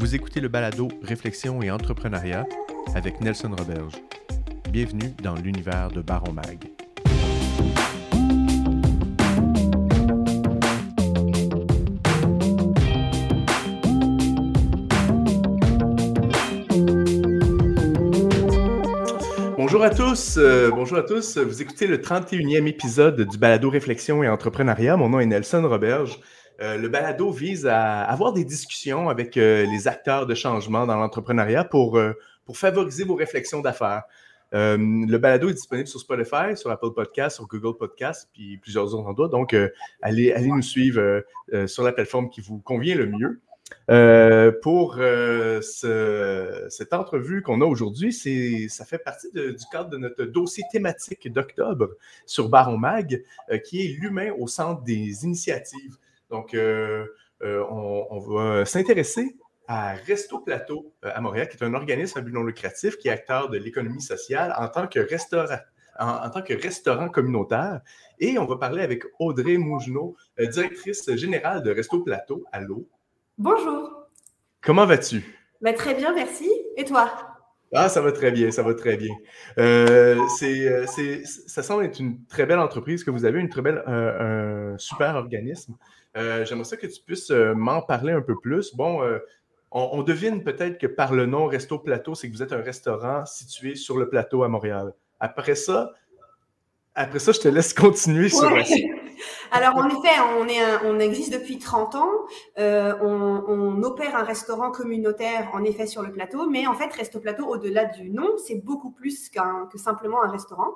Vous écoutez le balado Réflexion et entrepreneuriat avec Nelson Roberge. Bienvenue dans l'univers de Baron Mag. Bonjour à tous, euh, bonjour à tous. Vous écoutez le 31e épisode du balado Réflexion et entrepreneuriat. Mon nom est Nelson Roberge. Euh, le balado vise à avoir des discussions avec euh, les acteurs de changement dans l'entrepreneuriat pour, pour favoriser vos réflexions d'affaires. le balado est disponible sur Spotify, sur Apple Podcasts, sur Google Podcasts, puis plusieurs autres endroits. Donc, allez, nous suivre sur la plateforme qui vous convient le mieux. Euh, pour euh, cette entrevue qu'on a aujourd'hui, ça fait partie du cadre de notre dossier thématique d'octobre sur Baron Mag, euh, qui est l'humain au centre des initiatives. Donc, on, va s'intéresser à Resto Plateau à Montréal, qui est un organisme à but non lucratif qui est acteur de l'économie sociale en tant que restaurant. En, tant que restaurant communautaire. Et on va parler avec Audrey Mougenot, directrice générale de Resto Plateau. Allô? Bonjour. Comment vas-tu? Bah, très bien, merci. Et toi? Ah, ça va très bien, ça va très bien. Euh, euh, ça semble être une très belle entreprise que vous avez, une très belle, euh, un super organisme. J'aimerais ça que tu puisses m'en parler un peu plus. Bon, on, on, devine peut-être que par le nom Resto Plateau, c'est que vous êtes un restaurant situé sur le plateau à Montréal. Après ça, après ça, je te laisse continuer sur la Alors, en effet, on, est on existe depuis 30 ans. Euh, on, opère un restaurant communautaire, en effet, sur le plateau. Mais en fait, Resto Plateau, au-delà du nom, c'est beaucoup plus qu'un, que simplement un restaurant.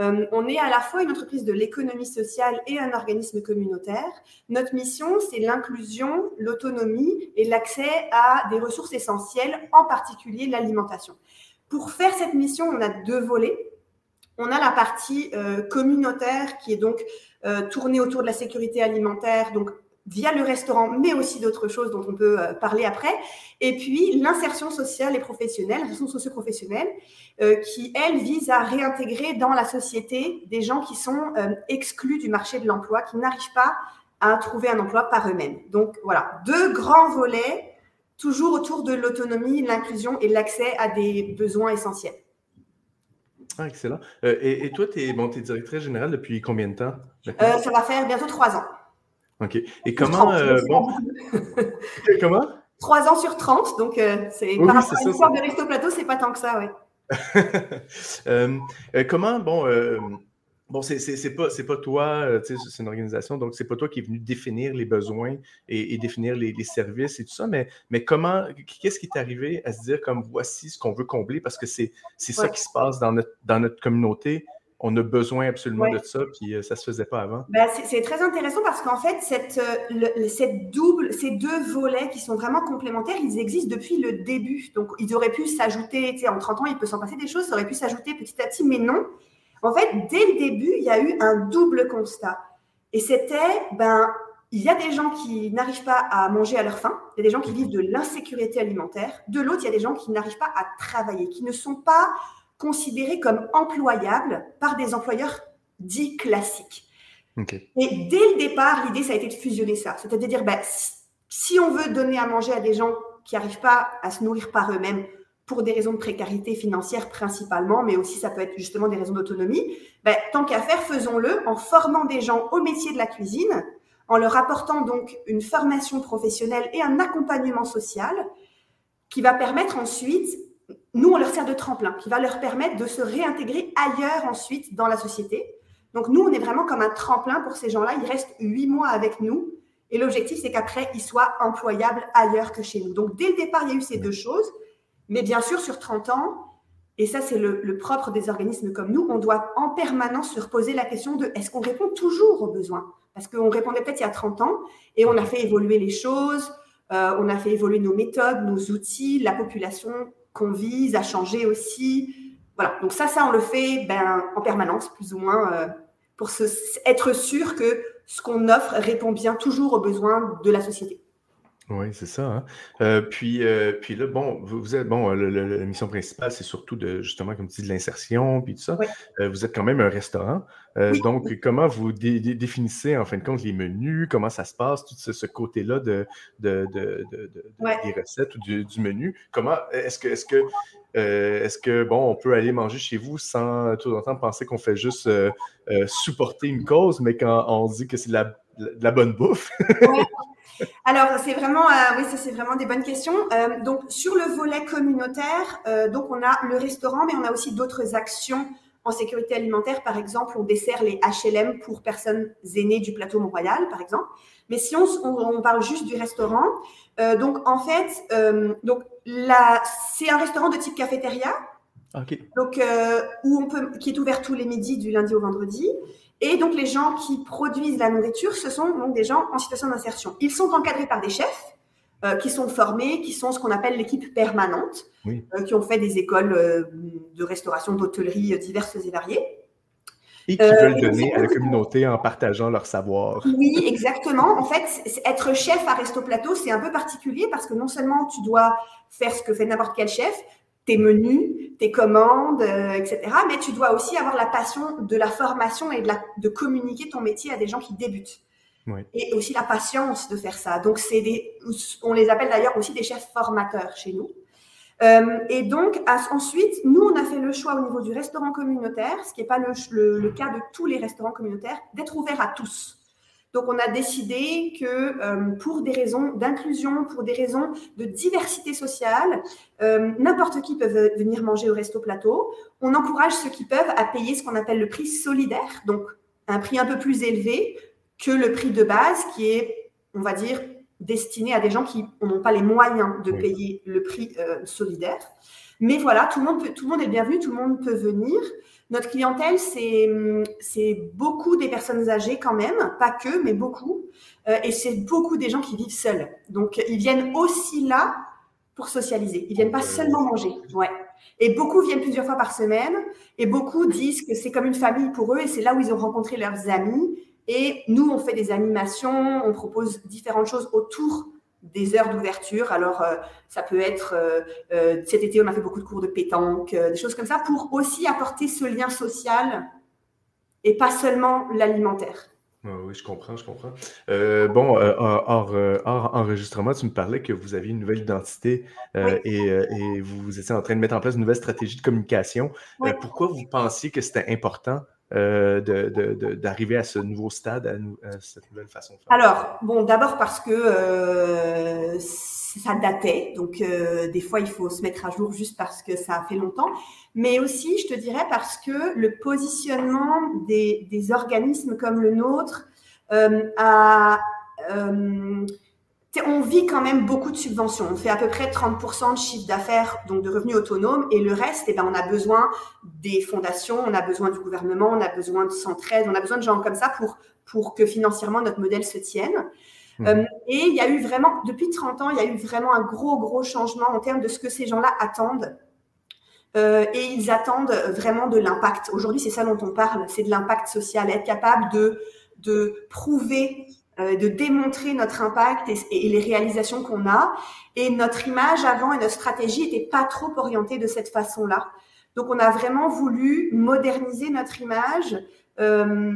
Euh, on est à la fois une entreprise de l'économie sociale et un organisme communautaire. Notre mission, c'est l'inclusion, l'autonomie et l'accès à des ressources essentielles, en particulier l'alimentation. Pour faire cette mission, on a deux volets. On a la partie euh, communautaire qui est donc euh, tournée autour de la sécurité alimentaire, donc via le restaurant, mais aussi d'autres choses dont on peut euh, parler après. Et puis l'insertion sociale et professionnelle, l'insertion socio-professionnelle, qui, elle, vise à réintégrer dans la société des gens qui sont exclus du marché de l'emploi, qui n'arrivent pas à trouver un emploi par eux-mêmes. Donc voilà, deux grands volets, toujours autour de l'autonomie, l'inclusion et l'accès à des besoins essentiels. Ah, excellent. Euh, et, toi, tu es, bon, directrice générale depuis combien de temps? Euh, ça va faire bientôt trois ans. OK. Et comment. Euh, bon... comment? Trois ans sur 30, donc c'est par rapport à l'histoire de Resto Plateau, c'est pas tant que ça, oui. comment, bon, Bon, c'est pas, pas toi, euh, c'est une organisation, donc c'est pas toi qui est venu définir les besoins et, définir les, services et tout ça, mais, mais comment, qu'est-ce qui est arrivé à se dire comme voici ce qu'on veut combler parce que c'est ça qui se passe dans notre, dans notre communauté. On a besosoin absolument de ça, puis euh, ça se faisait pas avant? Ben, c'est très intéressant parce qu'en fait, cette, euh, cette double, ces deux volets qui sont vraiment complémentaires, ils existent depuis le début. Donc, ils auraient pu s'ajouter, en 30 ans, il peut s'en passer des choses, ça aurait pu s'ajouter petit à petit, mais non en fait, dès le début, il y a eu un double constat. Et c'était, ben, il y a des gens qui n'arrivent pas à manger à leur faim, il y a des gens qui vivent de l'insécurité alimentaire. De l'autre, il y a des gens qui n'arrivent pas à travailler, qui ne sont pas considérés comme employables par des employeurs dits classiques. Et dès le départ, l'idée, ça a été de fusionner ça. C'est-à-dire, dire, ben, si on veut donner à manger à des gens qui n'arrivent pas à se nourrir par eux-mêmes, pour des raisons de précarité financière principalement, mais aussi ça peut être justement des raisons d'autonomie, ben, tant qu'à faire, faisons-le en formant des gens au métier de la cuisine, en leur apportant donc une formation professionnelle et un accompagnement social qui va permettre ensuite, nous on leur sert de tremplin, qui va leur permettre de se réintégrer ailleurs ensuite dans la société. Donc nous, on est vraiment comme un tremplin pour ces gens-là. Ils restent huit mois avec nous. Et l'objectif, c'est qu'après, ils soient employables ailleurs que chez nous. Donc dès le départ, il y a eu ces deux choses. Mais bien sûr, sur 30 ans, et ça c'est le, propre des organismes comme nous, on doit en permanence se reposer la question de est-ce qu'on répond toujours aux besoins? Parce qu'on répondait peut-être il y a 30 ans et on a fait évoluer les choses, euh, on a fait évoluer nos méthodes, nos outils, la population qu'on vise a changé aussi. Voilà, donc ça, ça on le fait ben, en permanence, plus ou moins, euh, pour être sûr que ce qu'on offre répond bien toujours aux besoins de la société. Oui, c'est ça. Hein. Euh, puis, euh, puis là, bon, vous, êtes bon, la mission principale, c'est surtout de justement, comme tu dis, de l'insertion, puis tout ça. Euh, vous êtes quand même un restaurant. Donc, comment vous définissez en fin de compte les menus, comment ça se passe, tout ce, côté-là de, de, des recettes ou du, menu? Comment est-ce que est-ce que est-ce que bon, on peut aller manger chez vous sans tout le temps penser qu'on fait juste supporter une cause, mais quand on dit que c'est de la, bonne bouffe? Alors, c'est vraiment, euh, oui, ça c'est vraiment des bonnes questions. Euh, donc, sur le volet communautaire, euh, donc on a le restaurant, mais on a aussi d'autres actions en sécurité alimentaire. Par exemple, on dessert les HLM pour personnes aînées du plateau Mont-Royal, par exemple. Mais si on, on, parle juste du restaurant, donc en fait, donc c'est un restaurant de type cafétéria. Donc, où on peut, qui est ouvert tous les midis du lundi au vendredi. Et donc, les gens qui produisent la nourriture, ce sont donc des gens en situation d'insertion. Ils sont encadrés par des chefs euh, qui sont formés, qui sont ce qu'on appelle l'équipe permanente, euh, qui ont fait des écoles euh, de restauration, d'hôtellerie diverses et variées. Et qui veulent donner à la communauté en partageant leur savoir. Oui, exactement. En fait, être chef à Resto Plateau, c'est un peu particulier parce que non seulement tu dois faire ce que fait n'importe quel chef, tes menus, tes commandes, euh, etc. Mais tu dois aussi avoir la passion de la formation et de, la, de communiquer ton métier à des gens qui débutent. Et aussi la patience de faire ça. Donc, c'est des, on les appelle d'ailleurs aussi des chefs formateurs chez nous. Euh, et donc, ensuite, nous, on a fait le choix au niveau du restaurant communautaire, ce qui n'est pas le, le, cas de tous les restaurants communautaires, d'être ouvert à tous. Donc, on a décidé que euh, pour des raisons d'inclusion, pour des raisons de diversité sociale, euh, n'importe qui peut venir manger au resto plateau. On encourage ceux qui peuvent à payer ce qu'on appelle le prix solidaire, donc un prix un peu plus élevé que le prix de base, qui est, on va dire, destiné à des gens qui n'ont pas les moyens de payer le prix euh, solidaire. Mais voilà, tout le, monde tout le monde est bienvenu, tout le monde peut venir. Notre clientèle, c'est beaucoup des personnes âgées quand même, pas que, mais beaucoup. Euh, et c'est beaucoup des gens qui vivent seuls. Donc, ils viennent aussi là pour socialiser. Ils viennent pas seulement manger. Ouais. Et beaucoup viennent plusieurs fois par semaine. Et beaucoup disent que c'est comme une famille pour eux. Et c'est là où ils ont rencontré leurs amis. Et nous, on fait des animations, on propose différentes choses autour des heures d'ouverture. Alors, euh, ça peut être, euh, euh, cet été, on a fait beaucoup de cours de pétanque, des choses comme ça, pour aussi apporter ce lien social et pas seulement l'alimentaire. oui, je comprends, je comprends. bon, hors, enregistrement, tu me parlais que vous aviez une nouvelle identité et, vous étiez en train de mettre en place une nouvelle stratégie de communication. pourquoi vous pensiez que c'était important euh, d'arriver à ce nouveau stade, à, cette nouvelle façon? Alors, bon, d'abord parce que euh, ça datait, donc euh, des fois il faut se mettre à jour juste parce que ça a fait longtemps, mais aussi, je te dirais, parce que le positionnement des, des organismes comme le nôtre a on vit quand même beaucoup de subventions. On fait à peu près 30% de chiffre d'affaires, donc de revenus autonomes, et le reste, eh ben, on a besoin des fondations, on a besoin du gouvernement, on a besoin de Centraide, on a besoin de gens comme ça pour, pour que financièrement notre modèle se tienne. Mmh. Euh, et il y a eu vraiment, depuis 30 ans, il y a eu vraiment un gros, gros changement en termes de ce que ces gens-là attendent. Euh, et ils attendent vraiment de l'impact. Aujourd'hui, c'est ça dont on parle, c'est de l'impact social, être capable de, de prouver de démontrer notre impact et, les réalisations qu'on a. Et notre image avant et notre stratégie n'était pas trop orientée de cette façon-là. Donc, on a vraiment voulu moderniser notre image. Euh,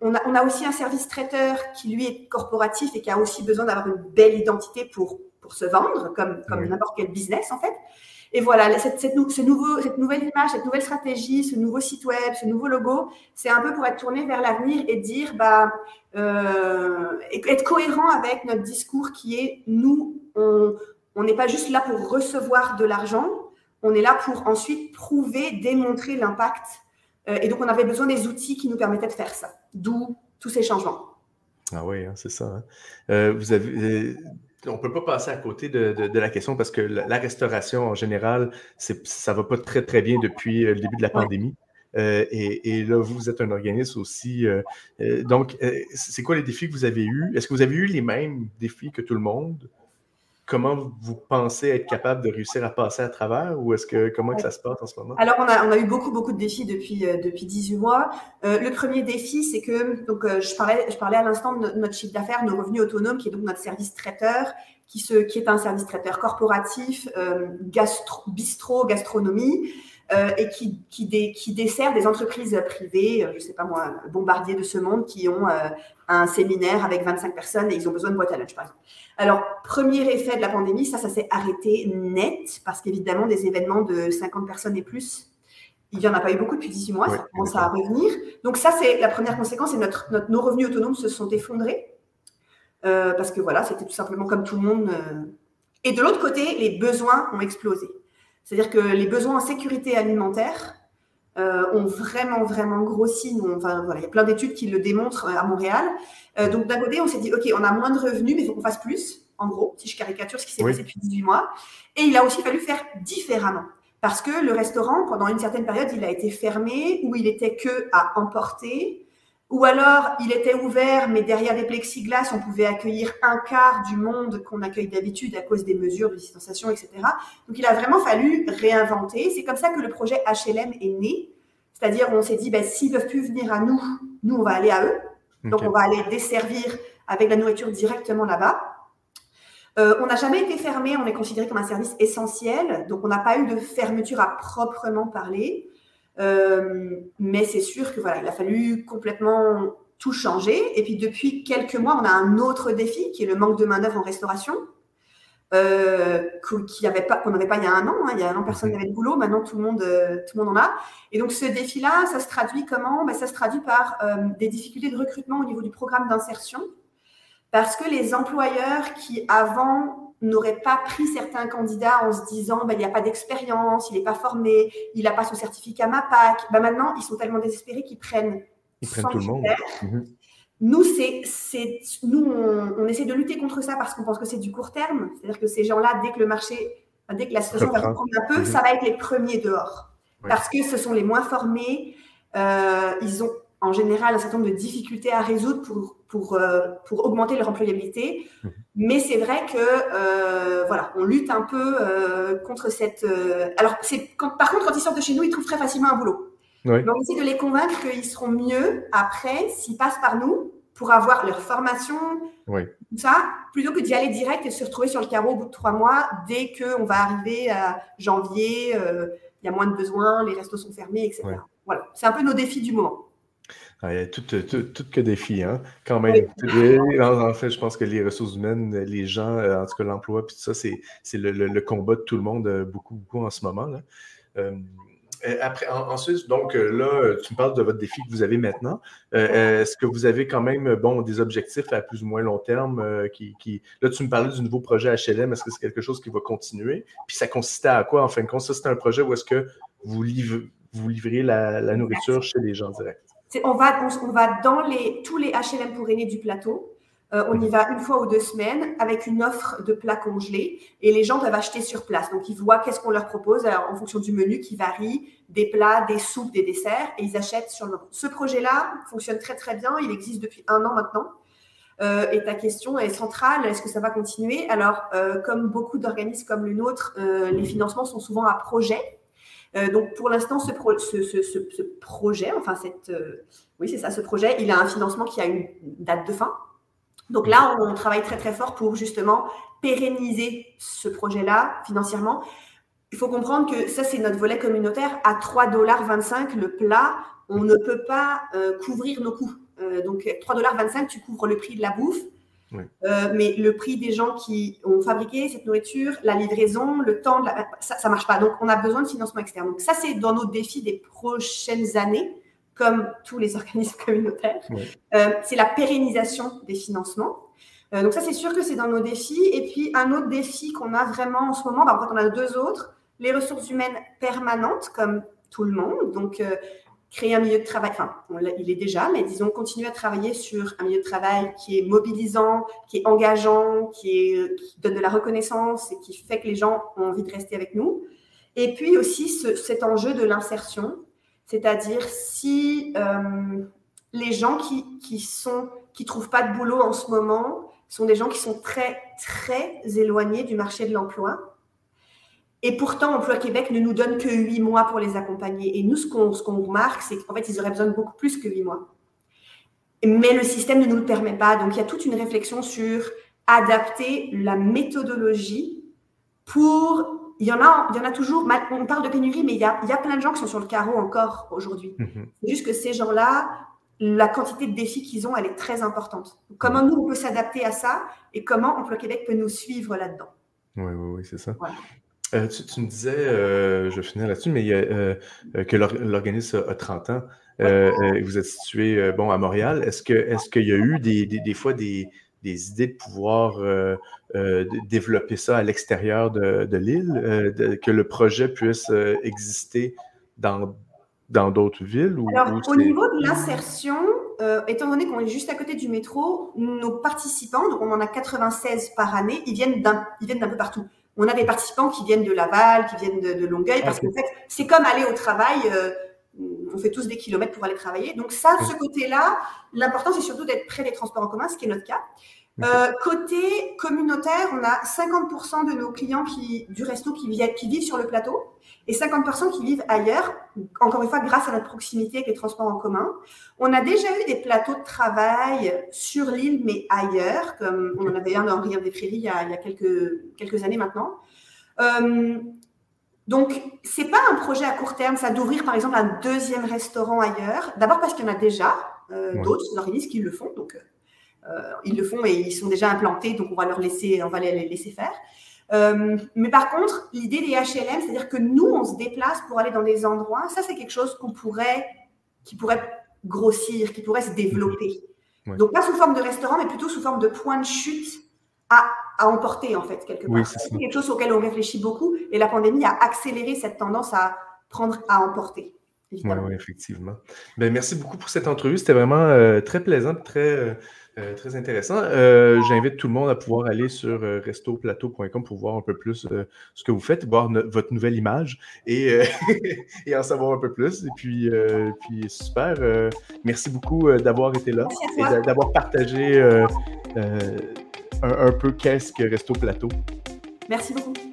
on, a, on, a, aussi un service traiteur qui, lui, est corporatif et qui a aussi besoin d'avoir une belle identité pour, pour se vendre, comme, comme n'importe quel business, en fait. Et voilà, cette, cette, ce nouveau, cette nouvelle image, cette nouvelle stratégie, ce nouveau site web, ce nouveau logo, c'est un peu pour être tourné vers l'avenir et dire, bah, euh, être cohérent avec notre discours qui est, nous, on n'est pas juste là pour recevoir de l'argent, on est là pour ensuite prouver, démontrer l'impact. Euh, et donc, on avait besoin des outils qui nous permettaient de faire ça. D'où tous ces changements. Ah oui, hein, c'est ça. Hein. Euh, vous avez, on ne peut pas passer à côté de, la question parce que la, restauration en général, ça ne va pas très très bien depuis le début de la pandémie. Euh, et, là, vous, êtes un organisme aussi. Euh, donc, c'est quoi les défis que vous avez eus? Est-ce que vous avez eu les mêmes défis que tout le monde? comment vous pensez être capable de réussir à passer à travers ou est-ce que comment que ça se passe en ce moment? Alors, on a, eu beaucoup, beaucoup de défis depuis, euh, depuis 18 mois. Euh, le premier défi, c'est que, donc, euh, je, parlais, je parlais à l'instant de notre chiffre d'affaires, nos revenus autonomes, qui est donc notre service traiteur, qui, se, qui est un service traiteur corporatif, gastro, bistrot, gastronomie. Euh, et qui, qui, qui, dessert des entreprises privées, euh, je ne sais pas moi, bombardiers de ce monde, qui ont euh, un séminaire avec 25 personnes et ils ont besoin de boîte à lunch, par exemple. Alors, premier effet de la pandémie, ça, ça s'est arrêté net, parce qu'évidemment, des événements de 50 personnes et plus, il n'y en a pas eu beaucoup depuis 18 mois, ça commence à revenir. Donc ça, c'est la première conséquence, et notre, notre, nos revenus autonomes se sont effondrés, parce que voilà, c'était tout simplement comme tout le monde. Et de l'autre côté, les besoins ont explosé. C'est-à-dire que les besoins en sécurité alimentaire euh, ont vraiment, vraiment grossi. enfin, voilà, il y a plein d'études qui le démontrent euh, à Montréal. Euh, donc, d'un côté, on s'est dit, OK, on a moins de revenus, mais il faut qu'on fasse plus, en gros, si je caricature ce qui s'est passé depuis 18 mois. Et il a aussi fallu faire différemment. Parce que le restaurant, pendant une certaine période, il a été fermé, ou il était que à emporter, ou alors, il était ouvert, mais derrière des plexiglas, on pouvait accueillir un quart du monde qu'on accueille d'habitude à cause des mesures de distanciation, etc. Donc, il a vraiment fallu réinventer. C'est comme ça que le projet HLM est né. C'est-à-dire, on s'est dit, ben, s'ils ne peuvent plus venir à nous, nous, on va aller à eux. Donc, on va aller desservir avec la nourriture directement là-bas. Euh, on n'a jamais été fermé, on est considéré comme un service essentiel, donc on n'a pas eu de fermeture à proprement parler. Euh, mais c'est sûr que voilà, il a fallu complètement tout changer. Et puis depuis quelques mois, on a un autre défi qui est le manque de main d'œuvre en restauration. Euh, qu'on n'avait pas, il y a un an. Hein. Il y a un an, personne n'avait de boulot. Maintenant, tout le monde, euh, tout le monde en a. Et donc, ce défi-là, ça se traduit comment? Ben, Ça se traduit par euh, des difficultés de recrutement au niveau du programme d'insertion. Parce que les employeurs qui, avant, n'aurait pas pris certains candidats en se disant ben, il n'y a pas d'expérience, il n'est pas formé, il n'a pas son certificat MAPAC. Ben, maintenant, ils sont tellement désespérés qu'ils prennent. Ils prennent tout le monde. Mhm. Nous, c'est, c'est, nous on, essaie de lutter contre ça parce qu'on pense que c'est du court terme. C'est-à-dire que ces gens-là, dès que le marché, dès que la situation va reprendre un peu, mhm. ça va être les premiers dehors. Parce que ce sont les moins formés. Euh, ils ont en général un certain nombre de difficultés à résoudre pour, pour, euh, pour augmenter leur employabilité. Mhm. Mais c'est vrai que euh, voilà, on lutte un peu euh, contre cette. alors, c'est par contre, quand ils sortent de chez nous, ils trouvent très facilement un boulot. Donc, on essaie de les convaincre qu'ils seront mieux après s'ils passent par nous pour avoir leur formation, tout ça, plutôt que d'y aller direct et se retrouver sur le carreau au bout de trois mois dès qu'on va arriver à janvier, il y a moins de besoins, les restos sont fermés, etc. Voilà, c'est un peu nos défis du moment. Ah, a tout, que des filles, hein, quand même. En, fait, je pense que les ressources humaines, les gens, euh, en tout cas l'emploi, puis tout ça, c'est le, combat de tout le monde euh, beaucoup, beaucoup en ce moment. Là. Euh, après, ensuite, donc là, tu me parles de votre défi que vous avez maintenant. Est-ce que vous avez quand même bon, des objectifs à plus ou moins long terme qui, Là, tu me parlais du nouveau projet HLM. Est-ce que c'est quelque chose qui va continuer? Puis ça consistait à quoi, en fin de compte? Ça, c'est un projet où est-ce que vous, livrez, vous livrez la, la nourriture chez les gens directs? On va, dans tous les HLM pour aînés du plateau. Euh, on y va une fois ou deux semaines avec une offre de plats congelés et les gens peuvent acheter sur place. Donc, ils voient qu'est-ce qu'on leur propose en fonction du menu qui varie, des plats, des soupes, des desserts et ils achètent sur le. Ce projet-là fonctionne très, très bien. Il existe depuis un an maintenant. Euh, et ta question est centrale, est-ce que ça va continuer? Alors, euh, comme beaucoup d'organismes comme le nôtre, les financements sont souvent à projet. Euh, donc pour l'instant, ce, projet, enfin cette, euh, oui c'est ça, ce projet, il a un financement qui a une date de fin. Donc là, on travaille très très fort pour justement pérenniser ce projet-là financièrement. Il faut comprendre que ça, c'est notre volet communautaire. À 3,25 dollars le plat, on ne peut pas euh, couvrir nos coûts. donc 3,25 dollars, tu couvres le prix de la bouffe, euh, mais le prix des gens qui ont fabriqué cette nourriture, la livraison, le temps, ça ne marche pas. Donc, on a besoin de financement externe. Donc, ça, c'est dans nos défis des prochaines années, comme tous les organismes communautaires. Euh, c'est la pérennisation des financements. Euh, donc, ça, c'est sûr que c'est dans nos défis. Et puis, un autre défi qu'on a vraiment en ce moment, bah, en fait, on a deux autres. Les ressources humaines permanentes, comme tout le monde. Donc, créer un milieu de travail, enfin, il est déjà, mais disons, continuer à travailler sur un milieu de travail qui est mobilisant, qui est engageant, qui, qui donne de la reconnaissance et qui fait que les gens ont envie de rester avec nous. Et puis aussi cet enjeu de l'insertion, c'est-à-dire si euh, les gens qui, qui sont qui trouvent pas de boulot en ce moment, sont des gens qui sont très, très éloignés du marché de l'emploi. Et pourtant, Emploi Québec ne nous donne que huit mois pour les accompagner. Et nous, ce qu'on remarque, c'est qu'en fait, ils auraient besoin de beaucoup plus que huit mois. Mais le système ne nous le permet pas. Donc, il y a toute une réflexion sur adapter la méthodologie pour il y en a, il y en a toujours. On parle de pénurie, mais il y a, il y a plein de gens qui sont sur le carreau encore aujourd'hui. Mhm. C'est juste que ces gens-là, la quantité de défis qu'ils ont, elle est très importante. Comment nous, on peut s'adapter à ça et comment Emploi Québec peut nous suivre là-dedans. Oui, oui, oui, c'est ça. Euh, tu, me disais, euh, je finis là-dessus, mais euh, que l'organisme a 30 ans. vous êtes situé bon, à Montréal. Est-ce qu'il est y a eu des, des fois des, des idées de pouvoir euh, euh, développer ça à l'extérieur de, l'île, euh, que le projet puisse exister dans dans d'autres villes ou, Alors, au niveau de l'insertion, étant donné qu'on est juste à côté du métro, nos participants, donc on en a 96 par année, ils viennent d'un, ils viennent d'un peu partout. On a des participants qui viennent de Laval, qui viennent de, Longueuil, parce qu'en fait, c'est comme aller au travail on fait tous des kilomètres pour aller travailler. Donc ça, ce côté-là, l'important, c'est surtout d'être près des transports en commun, ce qui est notre cas. Euh, côté communautaire, on a 50% de nos clients qui, du resto qui vivent, qui vivent sur le plateau et 50% qui vivent ailleurs, encore une fois grâce à notre proximité avec les transports en commun. On a déjà eu des plateaux de travail sur l'île, mais ailleurs, comme on en avait un dans Rivière des Prairies il y a, il y a quelques, quelques années maintenant. Euh, donc, c'est pas un projet à court terme, ça d'ouvrir par exemple un deuxième restaurant ailleurs. D'abord parce qu'il y en a déjà euh, d'autres organismes qui le font, donc euh, ils le font et ils sont déjà implantés, donc on va leur laisser, on va les laisser faire. Euh, mais par contre, l'idée des HLM, c'est-à-dire que nous, on se déplace pour aller dans des endroits, ça c'est quelque chose qu'on pourrait, qui pourrait grossir, qui pourrait se développer. Donc pas sous forme de restaurant, mais plutôt sous forme de point de chute à, à emporter en fait quelque part. c'est quelque chose auquel on réfléchit beaucoup et la pandémie a accéléré cette tendance à prendre à emporter. Oui, ouais, effectivement. Ben, merci beaucoup pour cette entrevue. C'était vraiment euh, très plaisant, très, euh, euh, très intéressant. J'invite tout le monde à pouvoir aller sur restoplateau.com pour voir un peu plus ce que vous faites, voir votre nouvelle image et, et, en savoir un peu plus. Et puis, puis super. merci beaucoup d'avoir été là et d'avoir partagé un, peu qu'est-ce que Resto Plateau. Merci beaucoup.